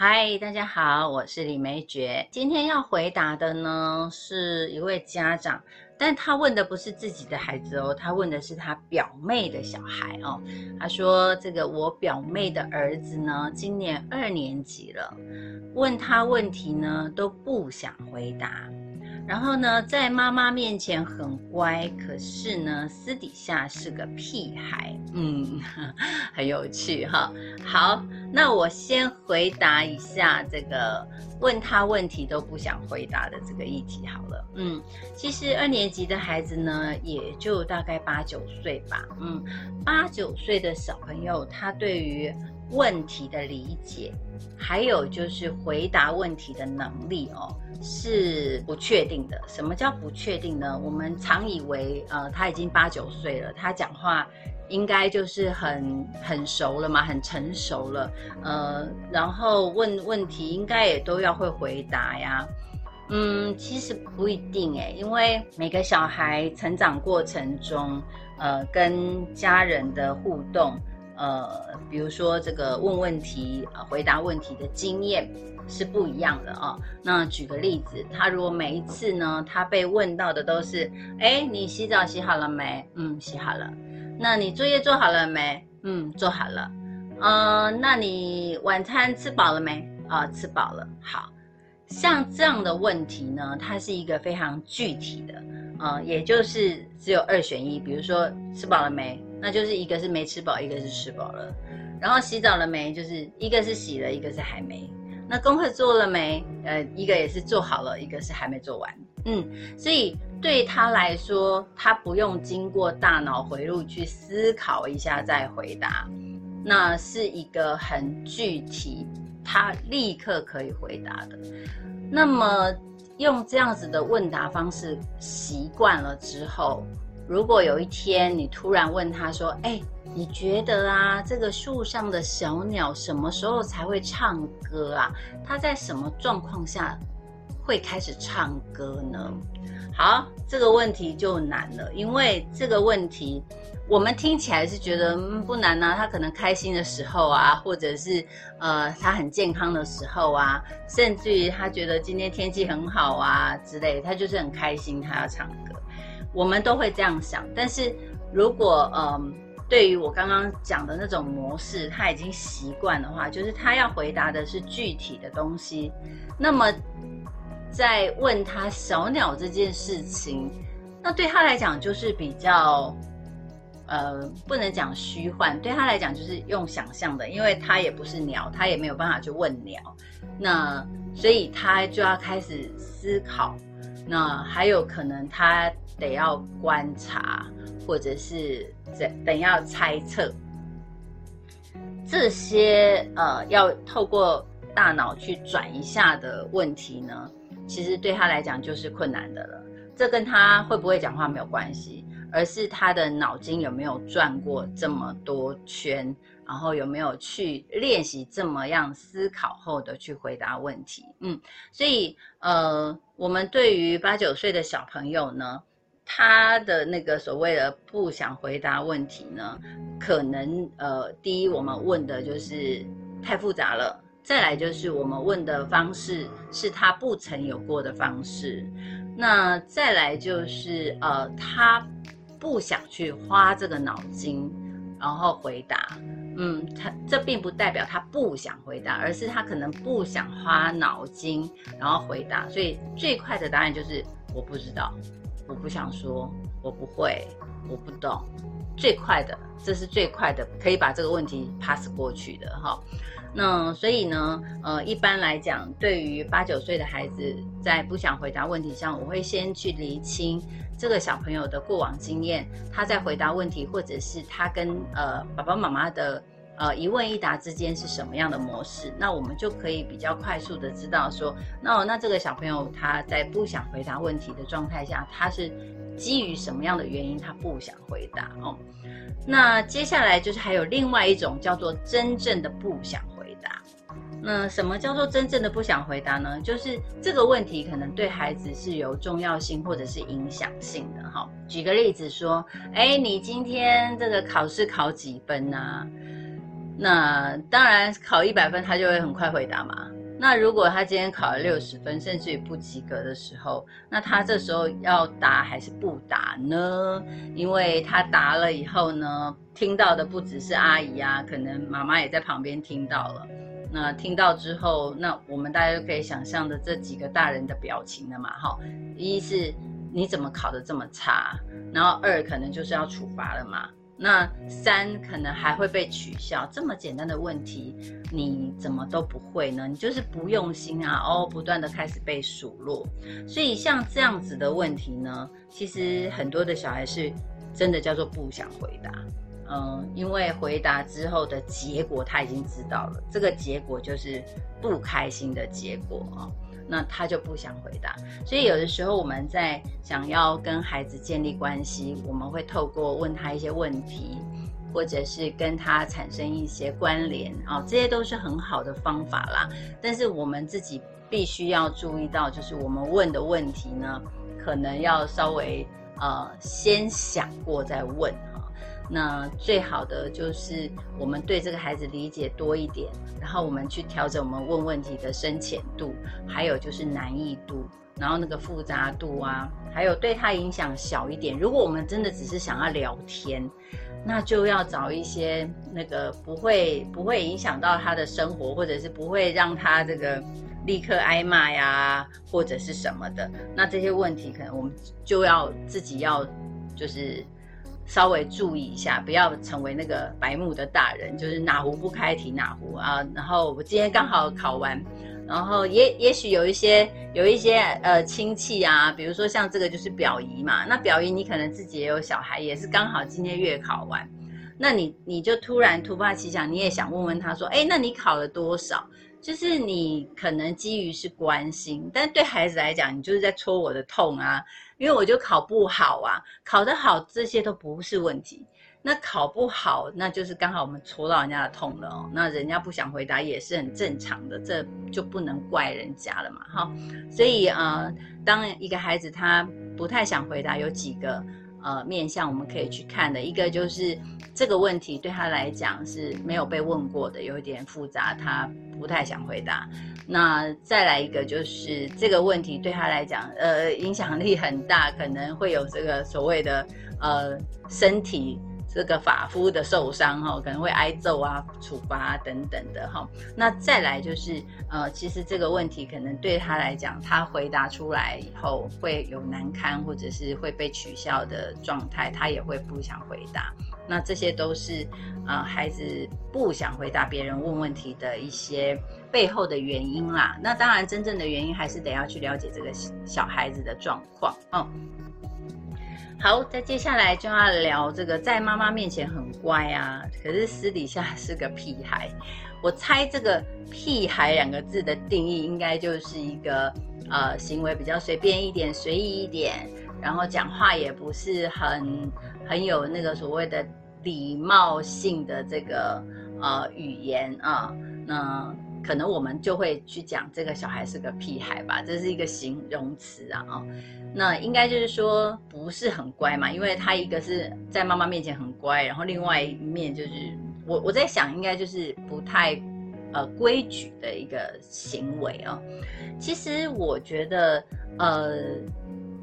嗨，大家好，我是李梅珏。今天要回答的呢，是一位家长，但他问的不是自己的孩子哦，他问的是他表妹的小孩哦。他说：“这个我表妹的儿子呢，今年二年级了，问他问题呢都不想回答。”然后呢，在妈妈面前很乖，可是呢，私底下是个屁孩，嗯，很有趣哈。好，那我先回答一下这个问他问题都不想回答的这个议题好了。嗯，其实二年级的孩子呢，也就大概八九岁吧。嗯，八九岁的小朋友，他对于问题的理解，还有就是回答问题的能力哦。是不确定的。什么叫不确定呢？我们常以为，呃，他已经八九岁了，他讲话应该就是很很熟了嘛，很成熟了，呃，然后问问题应该也都要会回答呀。嗯，其实不一定诶，因为每个小孩成长过程中，呃，跟家人的互动。呃，比如说这个问问题、回答问题的经验是不一样的啊。那举个例子，他如果每一次呢，他被问到的都是，哎，你洗澡洗好了没？嗯，洗好了。那你作业做好了没？嗯，做好了。呃，那你晚餐吃饱了没？啊，吃饱了。好像这样的问题呢，它是一个非常具体的，呃，也就是只有二选一，比如说吃饱了没？那就是一个是没吃饱，一个是吃饱了，然后洗澡了没？就是一个是洗了，一个是还没。那功课做了没？呃，一个也是做好了，一个是还没做完。嗯，所以对他来说，他不用经过大脑回路去思考一下再回答，那是一个很具体，他立刻可以回答的。那么用这样子的问答方式习惯了之后。如果有一天你突然问他说：“哎，你觉得啊，这个树上的小鸟什么时候才会唱歌啊？它在什么状况下会开始唱歌呢？”好，这个问题就难了，因为这个问题我们听起来是觉得不难啊，他可能开心的时候啊，或者是呃他很健康的时候啊，甚至于他觉得今天天气很好啊之类，他就是很开心，他要唱歌。我们都会这样想，但是如果嗯，对于我刚刚讲的那种模式，他已经习惯的话，就是他要回答的是具体的东西，那么在问他小鸟这件事情，那对他来讲就是比较呃，不能讲虚幻，对他来讲就是用想象的，因为他也不是鸟，他也没有办法去问鸟，那所以他就要开始思考，那还有可能他。得要观察，或者是怎等要猜测，这些呃要透过大脑去转一下的问题呢，其实对他来讲就是困难的了。这跟他会不会讲话没有关系，而是他的脑筋有没有转过这么多圈，然后有没有去练习这么样思考后的去回答问题。嗯，所以呃，我们对于八九岁的小朋友呢。他的那个所谓的不想回答问题呢，可能呃，第一我们问的就是太复杂了，再来就是我们问的方式是他不曾有过的方式，那再来就是呃，他不想去花这个脑筋，然后回答，嗯，他这并不代表他不想回答，而是他可能不想花脑筋然后回答，所以最快的答案就是我不知道。我不想说，我不会，我不懂。最快的，这是最快的，可以把这个问题 pass 过去的哈。那所以呢，呃，一般来讲，对于八九岁的孩子，在不想回答问题上，我会先去厘清这个小朋友的过往经验，他在回答问题，或者是他跟呃爸爸妈妈的。呃，一问一答之间是什么样的模式？那我们就可以比较快速的知道说，那那这个小朋友他在不想回答问题的状态下，他是基于什么样的原因他不想回答哦？那接下来就是还有另外一种叫做真正的不想回答。那什么叫做真正的不想回答呢？就是这个问题可能对孩子是有重要性或者是影响性的哈。举个例子说，哎，你今天这个考试考几分呢？那当然考一百分，他就会很快回答嘛。那如果他今天考了六十分，甚至于不及格的时候，那他这时候要答还是不答呢？因为他答了以后呢，听到的不只是阿姨啊，可能妈妈也在旁边听到了。那听到之后，那我们大家就可以想象的这几个大人的表情了嘛？哈，一是你怎么考得这么差，然后二可能就是要处罚了嘛。那三可能还会被取笑，这么简单的问题，你怎么都不会呢？你就是不用心啊！哦，不断的开始被数落，所以像这样子的问题呢，其实很多的小孩是真的叫做不想回答，嗯，因为回答之后的结果他已经知道了，这个结果就是不开心的结果啊。那他就不想回答，所以有的时候我们在想要跟孩子建立关系，我们会透过问他一些问题，或者是跟他产生一些关联啊，这些都是很好的方法啦。但是我们自己必须要注意到，就是我们问的问题呢，可能要稍微呃先想过再问。那最好的就是我们对这个孩子理解多一点，然后我们去调整我们问问题的深浅度，还有就是难易度，然后那个复杂度啊，还有对他影响小一点。如果我们真的只是想要聊天，那就要找一些那个不会不会影响到他的生活，或者是不会让他这个立刻挨骂呀，或者是什么的。那这些问题可能我们就要自己要就是。稍微注意一下，不要成为那个白目的大人，就是哪壶不开提哪壶啊。然后我今天刚好考完，然后也也许有一些有一些呃亲戚啊，比如说像这个就是表姨嘛，那表姨你可能自己也有小孩，也是刚好今天月考完，那你你就突然突发奇想，你也想问问他说，哎，那你考了多少？就是你可能基于是关心，但对孩子来讲，你就是在戳我的痛啊，因为我就考不好啊，考得好这些都不是问题，那考不好那就是刚好我们戳到人家的痛了哦，那人家不想回答也是很正常的，这就不能怪人家了嘛，哈，所以呃，当一个孩子他不太想回答，有几个。呃，面向我们可以去看的一个就是这个问题对他来讲是没有被问过的，有一点复杂，他不太想回答。那再来一个就是这个问题对他来讲，呃，影响力很大，可能会有这个所谓的呃身体。这个法夫的受伤哈，可能会挨揍啊、处罚等等的哈。那再来就是，呃，其实这个问题可能对他来讲，他回答出来以后会有难堪或者是会被取笑的状态，他也会不想回答。那这些都是，呃，孩子不想回答别人问问题的一些背后的原因啦。那当然，真正的原因还是得要去了解这个小孩子的状况，嗯。好，再接下来就要聊这个，在妈妈面前很乖啊，可是私底下是个屁孩。我猜这个“屁孩”两个字的定义，应该就是一个呃行为比较随便一点、随意一点，然后讲话也不是很很有那个所谓的礼貌性的这个呃语言啊。那可能我们就会去讲这个小孩是个屁孩吧，这是一个形容词啊哦。那应该就是说不是很乖嘛，因为他一个是在妈妈面前很乖，然后另外一面就是我我在想，应该就是不太呃规矩的一个行为啊。其实我觉得呃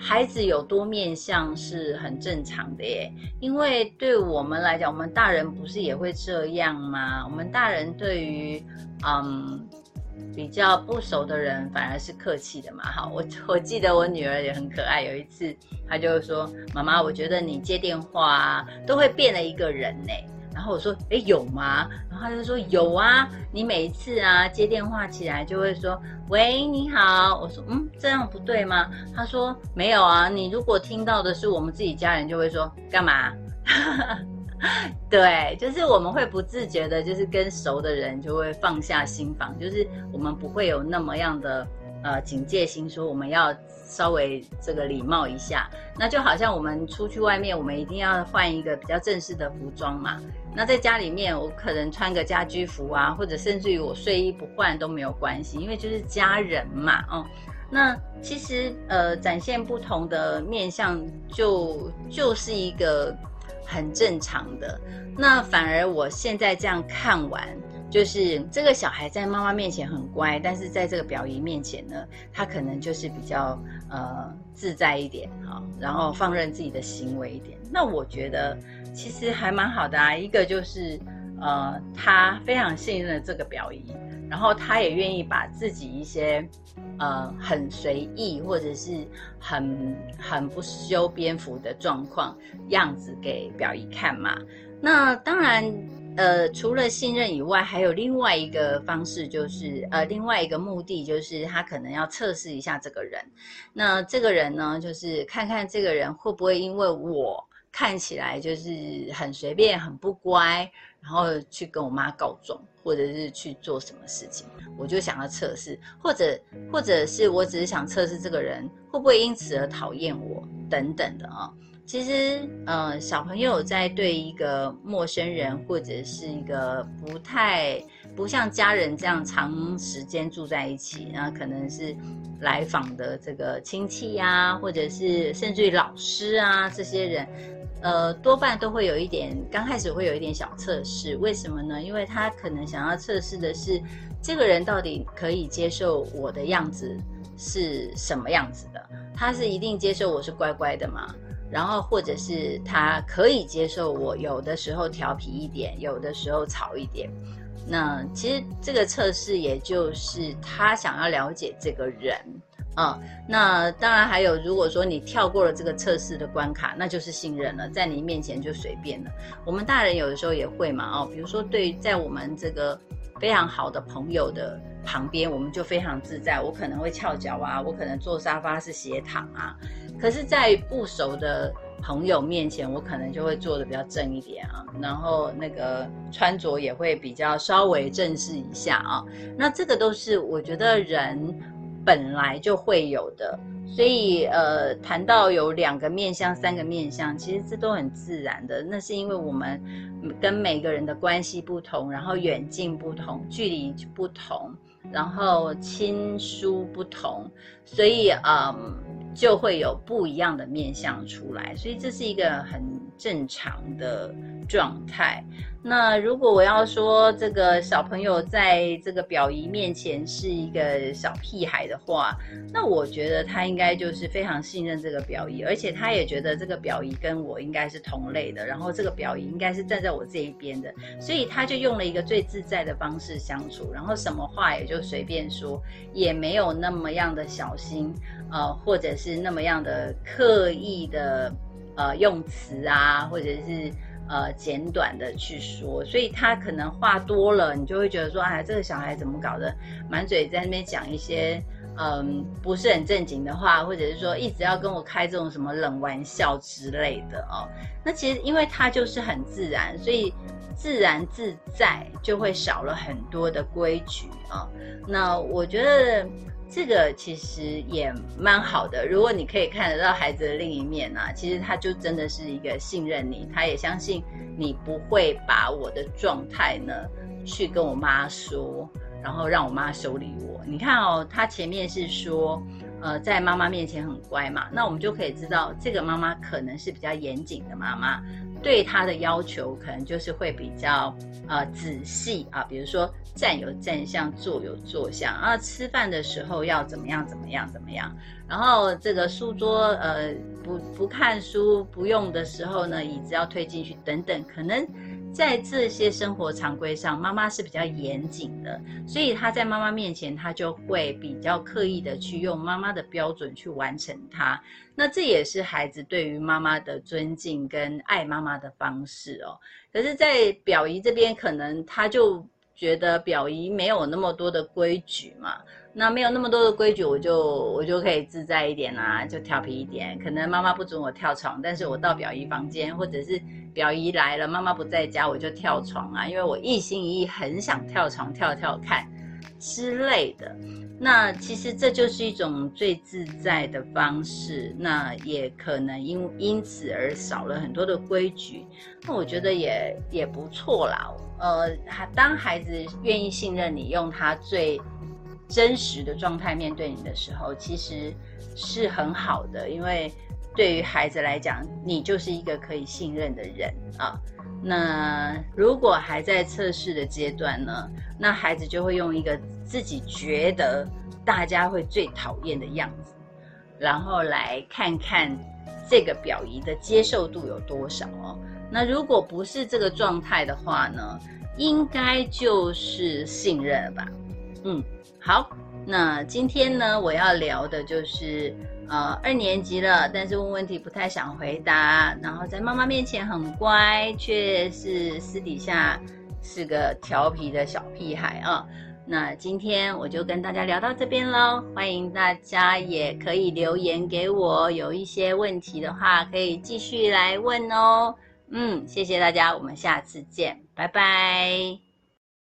孩子有多面相是很正常的耶，因为对我们来讲，我们大人不是也会这样吗？我们大人对于嗯。比较不熟的人反而是客气的嘛，哈，我我记得我女儿也很可爱，有一次她就说：“妈妈，我觉得你接电话都会变了一个人呢。”然后我说：“哎，有吗？”然后他就说：“有啊，你每一次啊接电话起来就会说‘喂，你好’。”我说：“嗯，这样不对吗？”他说：“没有啊，你如果听到的是我们自己家人，就会说干嘛？” 对，就是我们会不自觉的，就是跟熟的人就会放下心防，就是我们不会有那么样的呃警戒心，说我们要稍微这个礼貌一下。那就好像我们出去外面，我们一定要换一个比较正式的服装嘛。那在家里面，我可能穿个家居服啊，或者甚至于我睡衣不换都没有关系，因为就是家人嘛，哦。那其实呃展现不同的面相，就就是一个。很正常的。那反而我现在这样看完，就是这个小孩在妈妈面前很乖，但是在这个表姨面前呢，他可能就是比较呃自在一点哈，然后放任自己的行为一点。那我觉得其实还蛮好的啊，一个就是呃他非常信任这个表姨，然后他也愿意把自己一些。呃，很随意或者是很很不修边幅的状况样子给表姨看嘛。那当然，呃，除了信任以外，还有另外一个方式，就是呃，另外一个目的就是他可能要测试一下这个人。那这个人呢，就是看看这个人会不会因为我看起来就是很随便、很不乖，然后去跟我妈告状。或者是去做什么事情，我就想要测试，或者或者是我只是想测试这个人会不会因此而讨厌我等等的啊。其实，呃，小朋友在对一个陌生人或者是一个不太不像家人这样长时间住在一起，那可能是来访的这个亲戚呀，或者是甚至于老师啊这些人。呃，多半都会有一点，刚开始会有一点小测试，为什么呢？因为他可能想要测试的是，这个人到底可以接受我的样子是什么样子的？他是一定接受我是乖乖的吗？然后或者是他可以接受我有的时候调皮一点，有的时候吵一点？那其实这个测试也就是他想要了解这个人。啊，那当然还有，如果说你跳过了这个测试的关卡，那就是信任了，在你面前就随便了。我们大人有的时候也会嘛，哦，比如说对在我们这个非常好的朋友的旁边，我们就非常自在，我可能会翘脚啊，我可能坐沙发是斜躺啊。可是，在不熟的朋友面前，我可能就会做的比较正一点啊，然后那个穿着也会比较稍微正式一下啊。那这个都是我觉得人。本来就会有的，所以呃，谈到有两个面相、三个面相，其实这都很自然的。那是因为我们跟每个人的关系不同，然后远近不同，距离不同，然后亲疏不同，所以嗯，就会有不一样的面相出来。所以这是一个很正常的状态。那如果我要说这个小朋友在这个表姨面前是一个小屁孩的话，那我觉得他应该就是非常信任这个表姨，而且他也觉得这个表姨跟我应该是同类的，然后这个表姨应该是站在我这一边的，所以他就用了一个最自在的方式相处，然后什么话也就随便说，也没有那么样的小心，呃，或者是那么样的刻意的呃用词啊，或者是。呃，简短的去说，所以他可能话多了，你就会觉得说，哎，这个小孩怎么搞的，满嘴在那边讲一些嗯不是很正经的话，或者是说一直要跟我开这种什么冷玩笑之类的哦。那其实因为他就是很自然，所以自然自在就会少了很多的规矩啊。那我觉得。这个其实也蛮好的，如果你可以看得到孩子的另一面呢，其实他就真的是一个信任你，他也相信你不会把我的状态呢去跟我妈说，然后让我妈修理我。你看哦，他前面是说，呃，在妈妈面前很乖嘛，那我们就可以知道这个妈妈可能是比较严谨的妈妈。对他的要求可能就是会比较呃仔细啊，比如说站有站相，坐有坐相啊，吃饭的时候要怎么样怎么样怎么样，然后这个书桌呃不不看书不用的时候呢，椅子要推进去等等，可能。在这些生活常规上，妈妈是比较严谨的，所以他在妈妈面前，他就会比较刻意的去用妈妈的标准去完成它。那这也是孩子对于妈妈的尊敬跟爱妈妈的方式哦。可是，在表姨这边，可能她就觉得表姨没有那么多的规矩嘛。那没有那么多的规矩，我就我就可以自在一点啦，就调皮一点。可能妈妈不准我跳床，但是我到表姨房间，或者是表姨来了，妈妈不在家，我就跳床啊，因为我一心一意很想跳床跳跳看之类的。那其实这就是一种最自在的方式，那也可能因因此而少了很多的规矩。那我觉得也也不错啦。呃，当孩子愿意信任你，用他最。真实的状态面对你的时候，其实是很好的，因为对于孩子来讲，你就是一个可以信任的人啊。那如果还在测试的阶段呢，那孩子就会用一个自己觉得大家会最讨厌的样子，然后来看看这个表仪的接受度有多少哦。那如果不是这个状态的话呢，应该就是信任了吧？嗯，好，那今天呢，我要聊的就是。呃，二年级了，但是问问题不太想回答，然后在妈妈面前很乖，却是私底下是个调皮的小屁孩啊。那今天我就跟大家聊到这边喽，欢迎大家也可以留言给我，有一些问题的话可以继续来问哦。嗯，谢谢大家，我们下次见，拜拜。